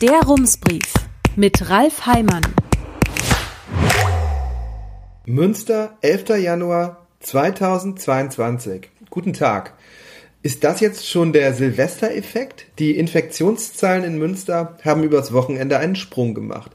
Der Rumsbrief mit Ralf Heimann. Münster, 11. Januar 2022. Guten Tag. Ist das jetzt schon der Silvestereffekt? Die Infektionszahlen in Münster haben übers Wochenende einen Sprung gemacht.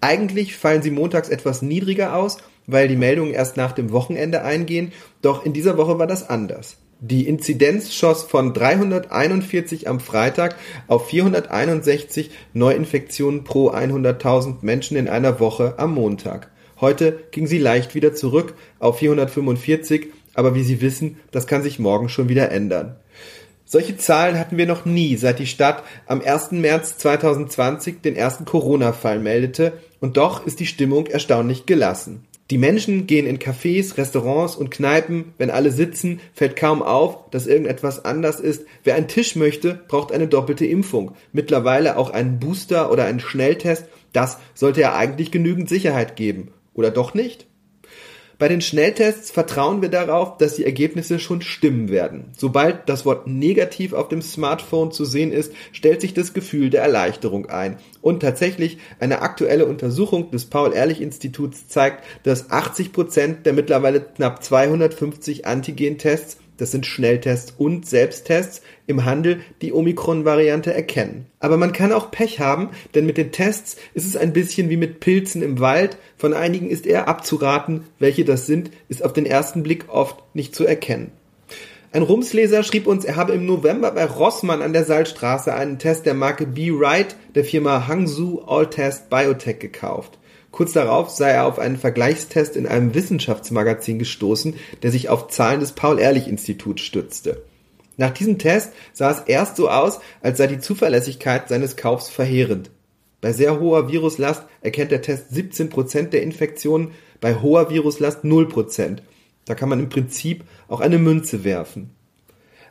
Eigentlich fallen sie montags etwas niedriger aus, weil die Meldungen erst nach dem Wochenende eingehen, doch in dieser Woche war das anders. Die Inzidenz schoss von 341 am Freitag auf 461 Neuinfektionen pro 100.000 Menschen in einer Woche am Montag. Heute ging sie leicht wieder zurück auf 445, aber wie Sie wissen, das kann sich morgen schon wieder ändern. Solche Zahlen hatten wir noch nie, seit die Stadt am 1. März 2020 den ersten Corona-Fall meldete, und doch ist die Stimmung erstaunlich gelassen. Die Menschen gehen in Cafés, Restaurants und Kneipen. Wenn alle sitzen, fällt kaum auf, dass irgendetwas anders ist. Wer einen Tisch möchte, braucht eine doppelte Impfung. Mittlerweile auch einen Booster oder einen Schnelltest. Das sollte ja eigentlich genügend Sicherheit geben. Oder doch nicht? Bei den Schnelltests vertrauen wir darauf, dass die Ergebnisse schon stimmen werden. Sobald das Wort negativ auf dem Smartphone zu sehen ist, stellt sich das Gefühl der Erleichterung ein. Und tatsächlich, eine aktuelle Untersuchung des Paul-Ehrlich-Instituts zeigt, dass 80 Prozent der mittlerweile knapp 250 Antigen-Tests das sind Schnelltests und Selbsttests, im Handel die Omikron-Variante erkennen. Aber man kann auch Pech haben, denn mit den Tests ist es ein bisschen wie mit Pilzen im Wald. Von einigen ist eher abzuraten, welche das sind, ist auf den ersten Blick oft nicht zu erkennen. Ein Rumsleser schrieb uns, er habe im November bei Rossmann an der Salzstraße einen Test der Marke Be Right der Firma Hangzhou All Test Biotech gekauft. Kurz darauf sei er auf einen Vergleichstest in einem Wissenschaftsmagazin gestoßen, der sich auf Zahlen des Paul-Ehrlich-Instituts stützte. Nach diesem Test sah es erst so aus, als sei die Zuverlässigkeit seines Kaufs verheerend. Bei sehr hoher Viruslast erkennt der Test 17% der Infektionen, bei hoher Viruslast 0%. Da kann man im Prinzip auch eine Münze werfen.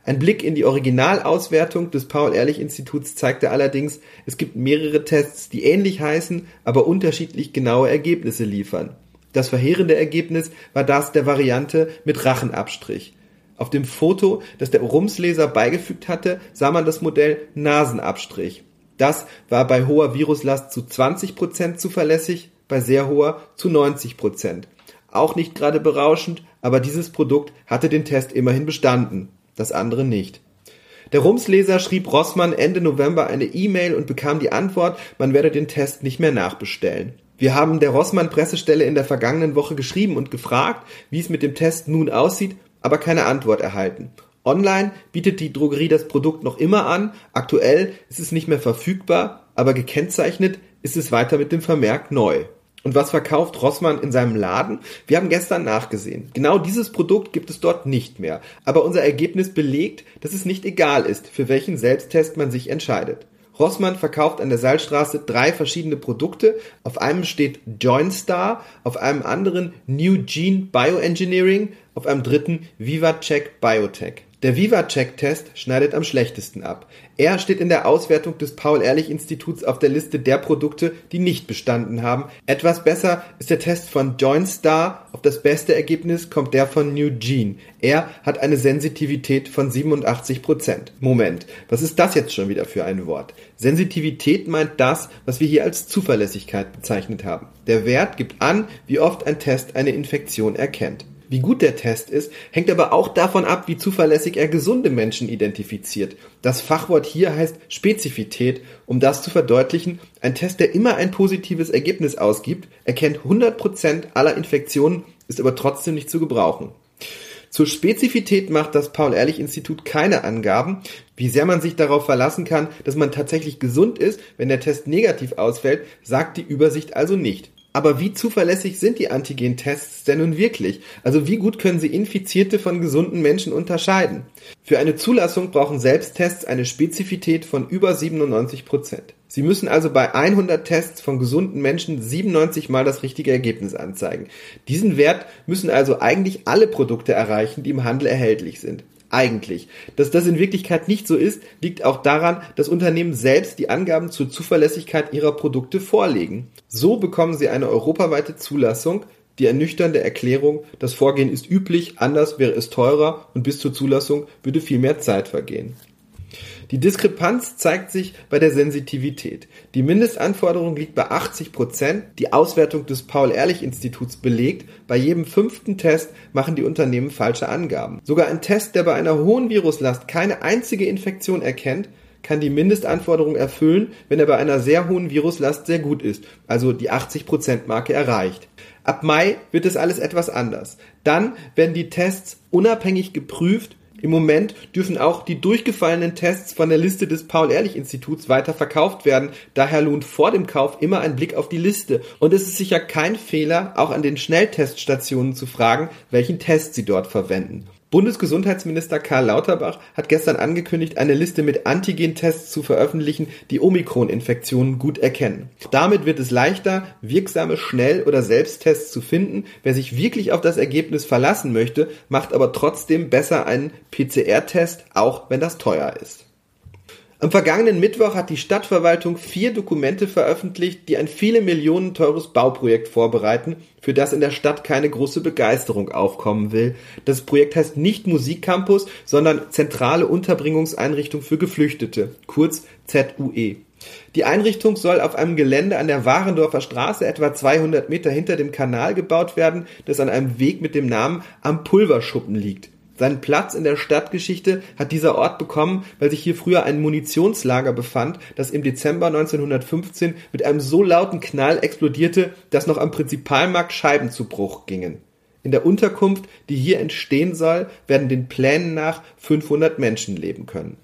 Ein Blick in die Originalauswertung des Paul-Ehrlich-Instituts zeigte allerdings, es gibt mehrere Tests, die ähnlich heißen, aber unterschiedlich genaue Ergebnisse liefern. Das verheerende Ergebnis war das der Variante mit Rachenabstrich. Auf dem Foto, das der Rumsleser beigefügt hatte, sah man das Modell Nasenabstrich. Das war bei hoher Viruslast zu 20% zuverlässig, bei sehr hoher zu 90%. Auch nicht gerade berauschend, aber dieses Produkt hatte den Test immerhin bestanden das andere nicht. Der Rumsleser schrieb Rossmann Ende November eine E-Mail und bekam die Antwort, man werde den Test nicht mehr nachbestellen. Wir haben der Rossmann Pressestelle in der vergangenen Woche geschrieben und gefragt, wie es mit dem Test nun aussieht, aber keine Antwort erhalten. Online bietet die Drogerie das Produkt noch immer an, aktuell ist es nicht mehr verfügbar, aber gekennzeichnet ist es weiter mit dem Vermerk neu. Und was verkauft Rossmann in seinem Laden? Wir haben gestern nachgesehen. Genau dieses Produkt gibt es dort nicht mehr. Aber unser Ergebnis belegt, dass es nicht egal ist, für welchen Selbsttest man sich entscheidet. Rossmann verkauft an der Salzstraße drei verschiedene Produkte. Auf einem steht Joinstar, auf einem anderen New Gene Bioengineering, auf einem dritten VivaCheck Biotech. Der VivaCheck-Test schneidet am schlechtesten ab. Er steht in der Auswertung des Paul-Ehrlich-Instituts auf der Liste der Produkte, die nicht bestanden haben. Etwas besser ist der Test von Joinstar. Auf das beste Ergebnis kommt der von New Gene. Er hat eine Sensitivität von 87%. Moment, was ist das jetzt schon wieder für ein Wort? Sensitivität meint das, was wir hier als Zuverlässigkeit bezeichnet haben. Der Wert gibt an, wie oft ein Test eine Infektion erkennt. Wie gut der Test ist, hängt aber auch davon ab, wie zuverlässig er gesunde Menschen identifiziert. Das Fachwort hier heißt Spezifität. Um das zu verdeutlichen, ein Test, der immer ein positives Ergebnis ausgibt, erkennt 100% aller Infektionen, ist aber trotzdem nicht zu gebrauchen. Zur Spezifität macht das Paul-Ehrlich-Institut keine Angaben, wie sehr man sich darauf verlassen kann, dass man tatsächlich gesund ist, wenn der Test negativ ausfällt, sagt die Übersicht also nicht. Aber wie zuverlässig sind die Antigen-Tests denn nun wirklich? Also wie gut können sie Infizierte von gesunden Menschen unterscheiden? Für eine Zulassung brauchen Selbsttests eine Spezifität von über 97 Prozent. Sie müssen also bei 100 Tests von gesunden Menschen 97 mal das richtige Ergebnis anzeigen. Diesen Wert müssen also eigentlich alle Produkte erreichen, die im Handel erhältlich sind eigentlich. Dass das in Wirklichkeit nicht so ist, liegt auch daran, dass Unternehmen selbst die Angaben zur Zuverlässigkeit ihrer Produkte vorlegen. So bekommen sie eine europaweite Zulassung, die ernüchternde Erklärung, das Vorgehen ist üblich, anders wäre es teurer und bis zur Zulassung würde viel mehr Zeit vergehen. Die Diskrepanz zeigt sich bei der Sensitivität. Die Mindestanforderung liegt bei 80 Prozent. Die Auswertung des Paul-Ehrlich-Instituts belegt, bei jedem fünften Test machen die Unternehmen falsche Angaben. Sogar ein Test, der bei einer hohen Viruslast keine einzige Infektion erkennt, kann die Mindestanforderung erfüllen, wenn er bei einer sehr hohen Viruslast sehr gut ist, also die 80%-Marke erreicht. Ab Mai wird es alles etwas anders. Dann werden die Tests unabhängig geprüft im Moment dürfen auch die durchgefallenen Tests von der Liste des Paul-Ehrlich-Instituts weiter verkauft werden. Daher lohnt vor dem Kauf immer ein Blick auf die Liste. Und es ist sicher kein Fehler, auch an den Schnellteststationen zu fragen, welchen Test sie dort verwenden. Bundesgesundheitsminister Karl Lauterbach hat gestern angekündigt, eine Liste mit Antigen-Tests zu veröffentlichen, die Omikron-Infektionen gut erkennen. Damit wird es leichter, wirksame Schnell- oder Selbsttests zu finden. Wer sich wirklich auf das Ergebnis verlassen möchte, macht aber trotzdem besser einen PCR-Test, auch wenn das teuer ist. Am vergangenen Mittwoch hat die Stadtverwaltung vier Dokumente veröffentlicht, die ein viele Millionen teures Bauprojekt vorbereiten, für das in der Stadt keine große Begeisterung aufkommen will. Das Projekt heißt nicht Musikcampus, sondern Zentrale Unterbringungseinrichtung für Geflüchtete, kurz ZUE. Die Einrichtung soll auf einem Gelände an der Warendorfer Straße etwa 200 Meter hinter dem Kanal gebaut werden, das an einem Weg mit dem Namen Am Pulverschuppen liegt. Seinen Platz in der Stadtgeschichte hat dieser Ort bekommen, weil sich hier früher ein Munitionslager befand, das im Dezember 1915 mit einem so lauten Knall explodierte, dass noch am Prinzipalmarkt Scheiben zu Bruch gingen. In der Unterkunft, die hier entstehen soll, werden den Plänen nach 500 Menschen leben können.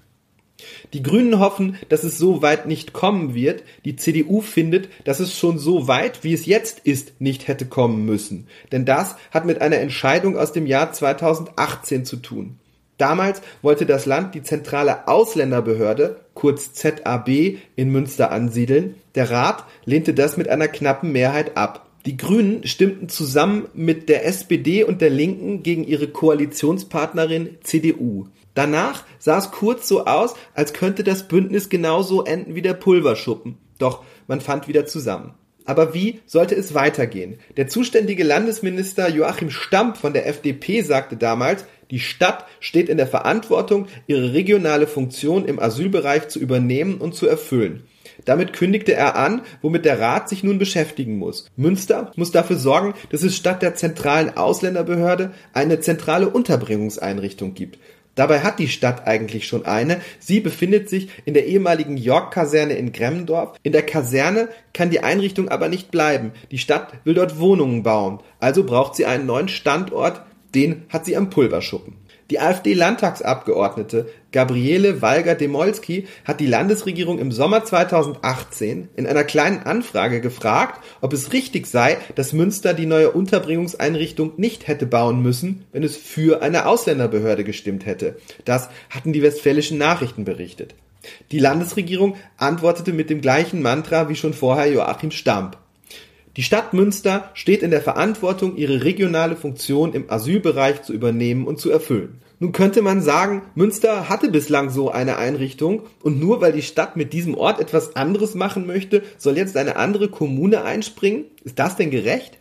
Die Grünen hoffen, dass es so weit nicht kommen wird. Die CDU findet, dass es schon so weit, wie es jetzt ist, nicht hätte kommen müssen. Denn das hat mit einer Entscheidung aus dem Jahr 2018 zu tun. Damals wollte das Land die zentrale Ausländerbehörde, kurz ZAB, in Münster ansiedeln. Der Rat lehnte das mit einer knappen Mehrheit ab. Die Grünen stimmten zusammen mit der SPD und der Linken gegen ihre Koalitionspartnerin CDU. Danach sah es kurz so aus, als könnte das Bündnis genauso enden wie der Pulverschuppen. Doch man fand wieder zusammen. Aber wie sollte es weitergehen? Der zuständige Landesminister Joachim Stamp von der FDP sagte damals, die Stadt steht in der Verantwortung, ihre regionale Funktion im Asylbereich zu übernehmen und zu erfüllen. Damit kündigte er an, womit der Rat sich nun beschäftigen muss. Münster muss dafür sorgen, dass es statt der zentralen Ausländerbehörde eine zentrale Unterbringungseinrichtung gibt. Dabei hat die Stadt eigentlich schon eine. Sie befindet sich in der ehemaligen York-Kaserne in Gremmendorf. In der Kaserne kann die Einrichtung aber nicht bleiben. Die Stadt will dort Wohnungen bauen. Also braucht sie einen neuen Standort. Den hat sie am Pulverschuppen. Die AfD-Landtagsabgeordnete Gabriele Walger-Demolski hat die Landesregierung im Sommer 2018 in einer kleinen Anfrage gefragt, ob es richtig sei, dass Münster die neue Unterbringungseinrichtung nicht hätte bauen müssen, wenn es für eine Ausländerbehörde gestimmt hätte. Das hatten die westfälischen Nachrichten berichtet. Die Landesregierung antwortete mit dem gleichen Mantra wie schon vorher Joachim Stamp. Die Stadt Münster steht in der Verantwortung, ihre regionale Funktion im Asylbereich zu übernehmen und zu erfüllen. Nun könnte man sagen, Münster hatte bislang so eine Einrichtung und nur weil die Stadt mit diesem Ort etwas anderes machen möchte, soll jetzt eine andere Kommune einspringen? Ist das denn gerecht?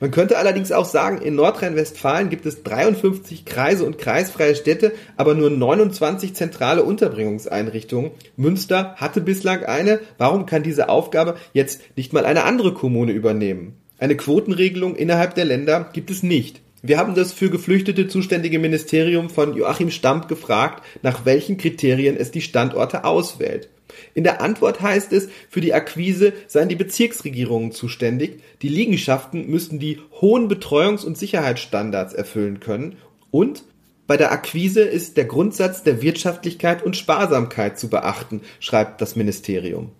Man könnte allerdings auch sagen, in Nordrhein-Westfalen gibt es 53 Kreise und kreisfreie Städte, aber nur 29 zentrale Unterbringungseinrichtungen. Münster hatte bislang eine. Warum kann diese Aufgabe jetzt nicht mal eine andere Kommune übernehmen? Eine Quotenregelung innerhalb der Länder gibt es nicht. Wir haben das für Geflüchtete zuständige Ministerium von Joachim Stamp gefragt, nach welchen Kriterien es die Standorte auswählt. In der Antwort heißt es, für die Akquise seien die Bezirksregierungen zuständig, die Liegenschaften müssten die hohen Betreuungs- und Sicherheitsstandards erfüllen können und bei der Akquise ist der Grundsatz der Wirtschaftlichkeit und Sparsamkeit zu beachten, schreibt das Ministerium.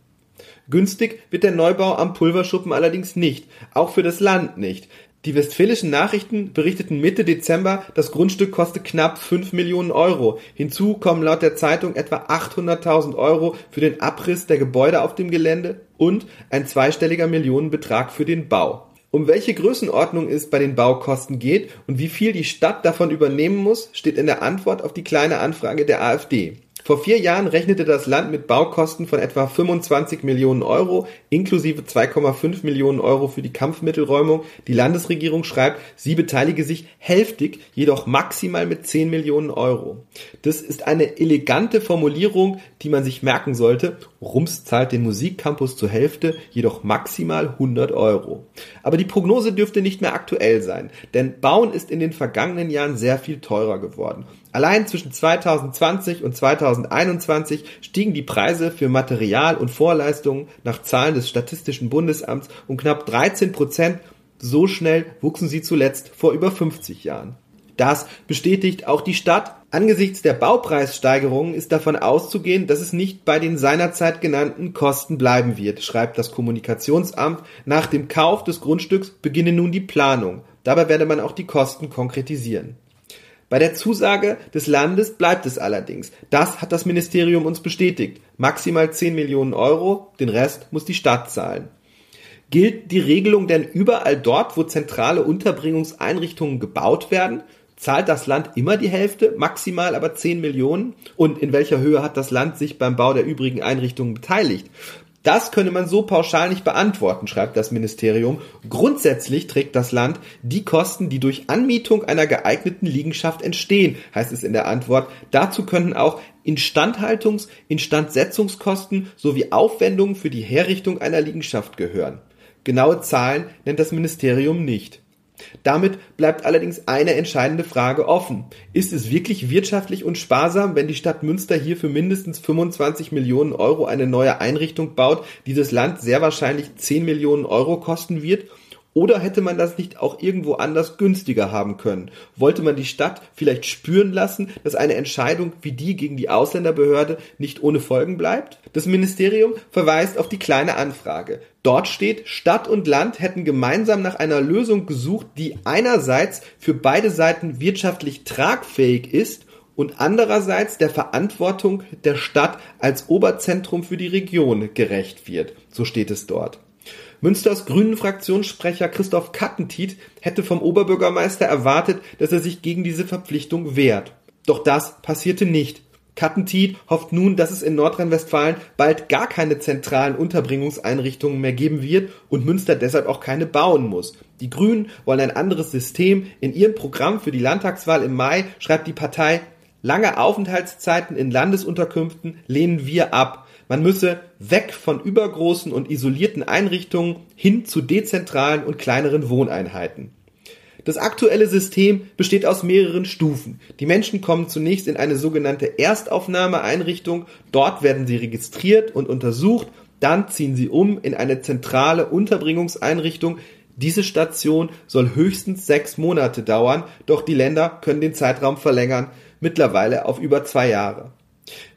Günstig wird der Neubau am Pulverschuppen allerdings nicht, auch für das Land nicht. Die Westfälischen Nachrichten berichteten Mitte Dezember, das Grundstück koste knapp 5 Millionen Euro. Hinzu kommen laut der Zeitung etwa 800.000 Euro für den Abriss der Gebäude auf dem Gelände und ein zweistelliger Millionenbetrag für den Bau. Um welche Größenordnung es bei den Baukosten geht und wie viel die Stadt davon übernehmen muss, steht in der Antwort auf die kleine Anfrage der AfD. Vor vier Jahren rechnete das Land mit Baukosten von etwa 25 Millionen Euro, inklusive 2,5 Millionen Euro für die Kampfmittelräumung. Die Landesregierung schreibt, sie beteilige sich hälftig, jedoch maximal mit 10 Millionen Euro. Das ist eine elegante Formulierung, die man sich merken sollte. Rums zahlt den Musikcampus zur Hälfte, jedoch maximal 100 Euro. Aber die Prognose dürfte nicht mehr aktuell sein, denn Bauen ist in den vergangenen Jahren sehr viel teurer geworden. Allein zwischen 2020 und 2021 stiegen die Preise für Material und Vorleistungen nach Zahlen des Statistischen Bundesamts um knapp 13 Prozent. So schnell wuchsen sie zuletzt vor über 50 Jahren. Das bestätigt auch die Stadt. Angesichts der Baupreissteigerungen ist davon auszugehen, dass es nicht bei den seinerzeit genannten Kosten bleiben wird, schreibt das Kommunikationsamt. Nach dem Kauf des Grundstücks beginne nun die Planung. Dabei werde man auch die Kosten konkretisieren. Bei der Zusage des Landes bleibt es allerdings. Das hat das Ministerium uns bestätigt. Maximal 10 Millionen Euro, den Rest muss die Stadt zahlen. Gilt die Regelung denn überall dort, wo zentrale Unterbringungseinrichtungen gebaut werden? Zahlt das Land immer die Hälfte, maximal aber 10 Millionen? Und in welcher Höhe hat das Land sich beim Bau der übrigen Einrichtungen beteiligt? Das könne man so pauschal nicht beantworten, schreibt das Ministerium. Grundsätzlich trägt das Land die Kosten, die durch Anmietung einer geeigneten Liegenschaft entstehen, heißt es in der Antwort. Dazu können auch Instandhaltungs-, Instandsetzungskosten sowie Aufwendungen für die Herrichtung einer Liegenschaft gehören. Genaue Zahlen nennt das Ministerium nicht. Damit bleibt allerdings eine entscheidende Frage offen. Ist es wirklich wirtschaftlich und sparsam, wenn die Stadt Münster hier für mindestens 25 Millionen Euro eine neue Einrichtung baut, die das Land sehr wahrscheinlich 10 Millionen Euro kosten wird? Oder hätte man das nicht auch irgendwo anders günstiger haben können? Wollte man die Stadt vielleicht spüren lassen, dass eine Entscheidung wie die gegen die Ausländerbehörde nicht ohne Folgen bleibt? Das Ministerium verweist auf die kleine Anfrage. Dort steht, Stadt und Land hätten gemeinsam nach einer Lösung gesucht, die einerseits für beide Seiten wirtschaftlich tragfähig ist und andererseits der Verantwortung der Stadt als Oberzentrum für die Region gerecht wird. So steht es dort. Münsters grünen Fraktionssprecher Christoph Kattentiet hätte vom Oberbürgermeister erwartet, dass er sich gegen diese Verpflichtung wehrt. Doch das passierte nicht. Kattentiet hofft nun, dass es in Nordrhein-Westfalen bald gar keine zentralen Unterbringungseinrichtungen mehr geben wird und Münster deshalb auch keine bauen muss. Die Grünen wollen ein anderes System. In ihrem Programm für die Landtagswahl im Mai schreibt die Partei, lange Aufenthaltszeiten in Landesunterkünften lehnen wir ab. Man müsse weg von übergroßen und isolierten Einrichtungen hin zu dezentralen und kleineren Wohneinheiten. Das aktuelle System besteht aus mehreren Stufen. Die Menschen kommen zunächst in eine sogenannte Erstaufnahmeeinrichtung. Dort werden sie registriert und untersucht. Dann ziehen sie um in eine zentrale Unterbringungseinrichtung. Diese Station soll höchstens sechs Monate dauern, doch die Länder können den Zeitraum verlängern, mittlerweile auf über zwei Jahre.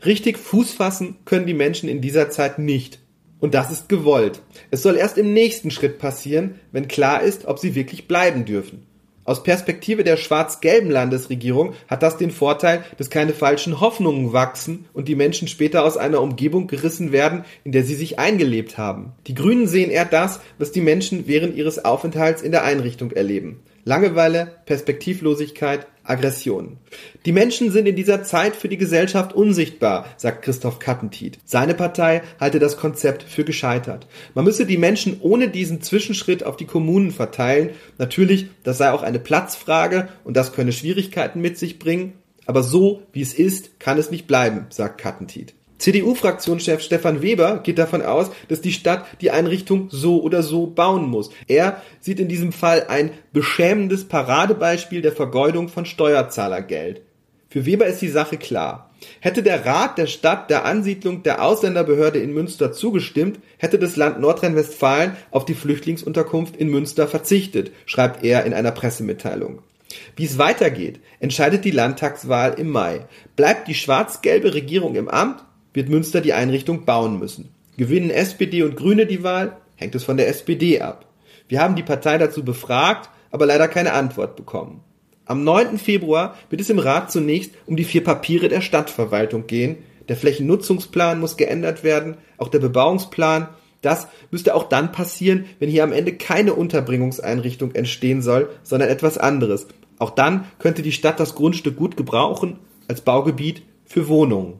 Richtig Fuß fassen können die Menschen in dieser Zeit nicht. Und das ist gewollt. Es soll erst im nächsten Schritt passieren, wenn klar ist, ob sie wirklich bleiben dürfen. Aus Perspektive der schwarz-gelben Landesregierung hat das den Vorteil, dass keine falschen Hoffnungen wachsen und die Menschen später aus einer Umgebung gerissen werden, in der sie sich eingelebt haben. Die Grünen sehen eher das, was die Menschen während ihres Aufenthalts in der Einrichtung erleben. Langeweile, Perspektivlosigkeit, Aggression. Die Menschen sind in dieser Zeit für die Gesellschaft unsichtbar, sagt Christoph Kattentiet. Seine Partei halte das Konzept für gescheitert. Man müsse die Menschen ohne diesen Zwischenschritt auf die Kommunen verteilen. Natürlich, das sei auch eine Platzfrage und das könne Schwierigkeiten mit sich bringen. Aber so, wie es ist, kann es nicht bleiben, sagt Kattentiet. CDU-Fraktionschef Stefan Weber geht davon aus, dass die Stadt die Einrichtung so oder so bauen muss. Er sieht in diesem Fall ein beschämendes Paradebeispiel der Vergeudung von Steuerzahlergeld. Für Weber ist die Sache klar. Hätte der Rat der Stadt der Ansiedlung der Ausländerbehörde in Münster zugestimmt, hätte das Land Nordrhein-Westfalen auf die Flüchtlingsunterkunft in Münster verzichtet, schreibt er in einer Pressemitteilung. Wie es weitergeht, entscheidet die Landtagswahl im Mai. Bleibt die schwarz-gelbe Regierung im Amt, wird Münster die Einrichtung bauen müssen. Gewinnen SPD und Grüne die Wahl, hängt es von der SPD ab. Wir haben die Partei dazu befragt, aber leider keine Antwort bekommen. Am 9. Februar wird es im Rat zunächst um die vier Papiere der Stadtverwaltung gehen. Der Flächennutzungsplan muss geändert werden, auch der Bebauungsplan. Das müsste auch dann passieren, wenn hier am Ende keine Unterbringungseinrichtung entstehen soll, sondern etwas anderes. Auch dann könnte die Stadt das Grundstück gut gebrauchen als Baugebiet für Wohnungen.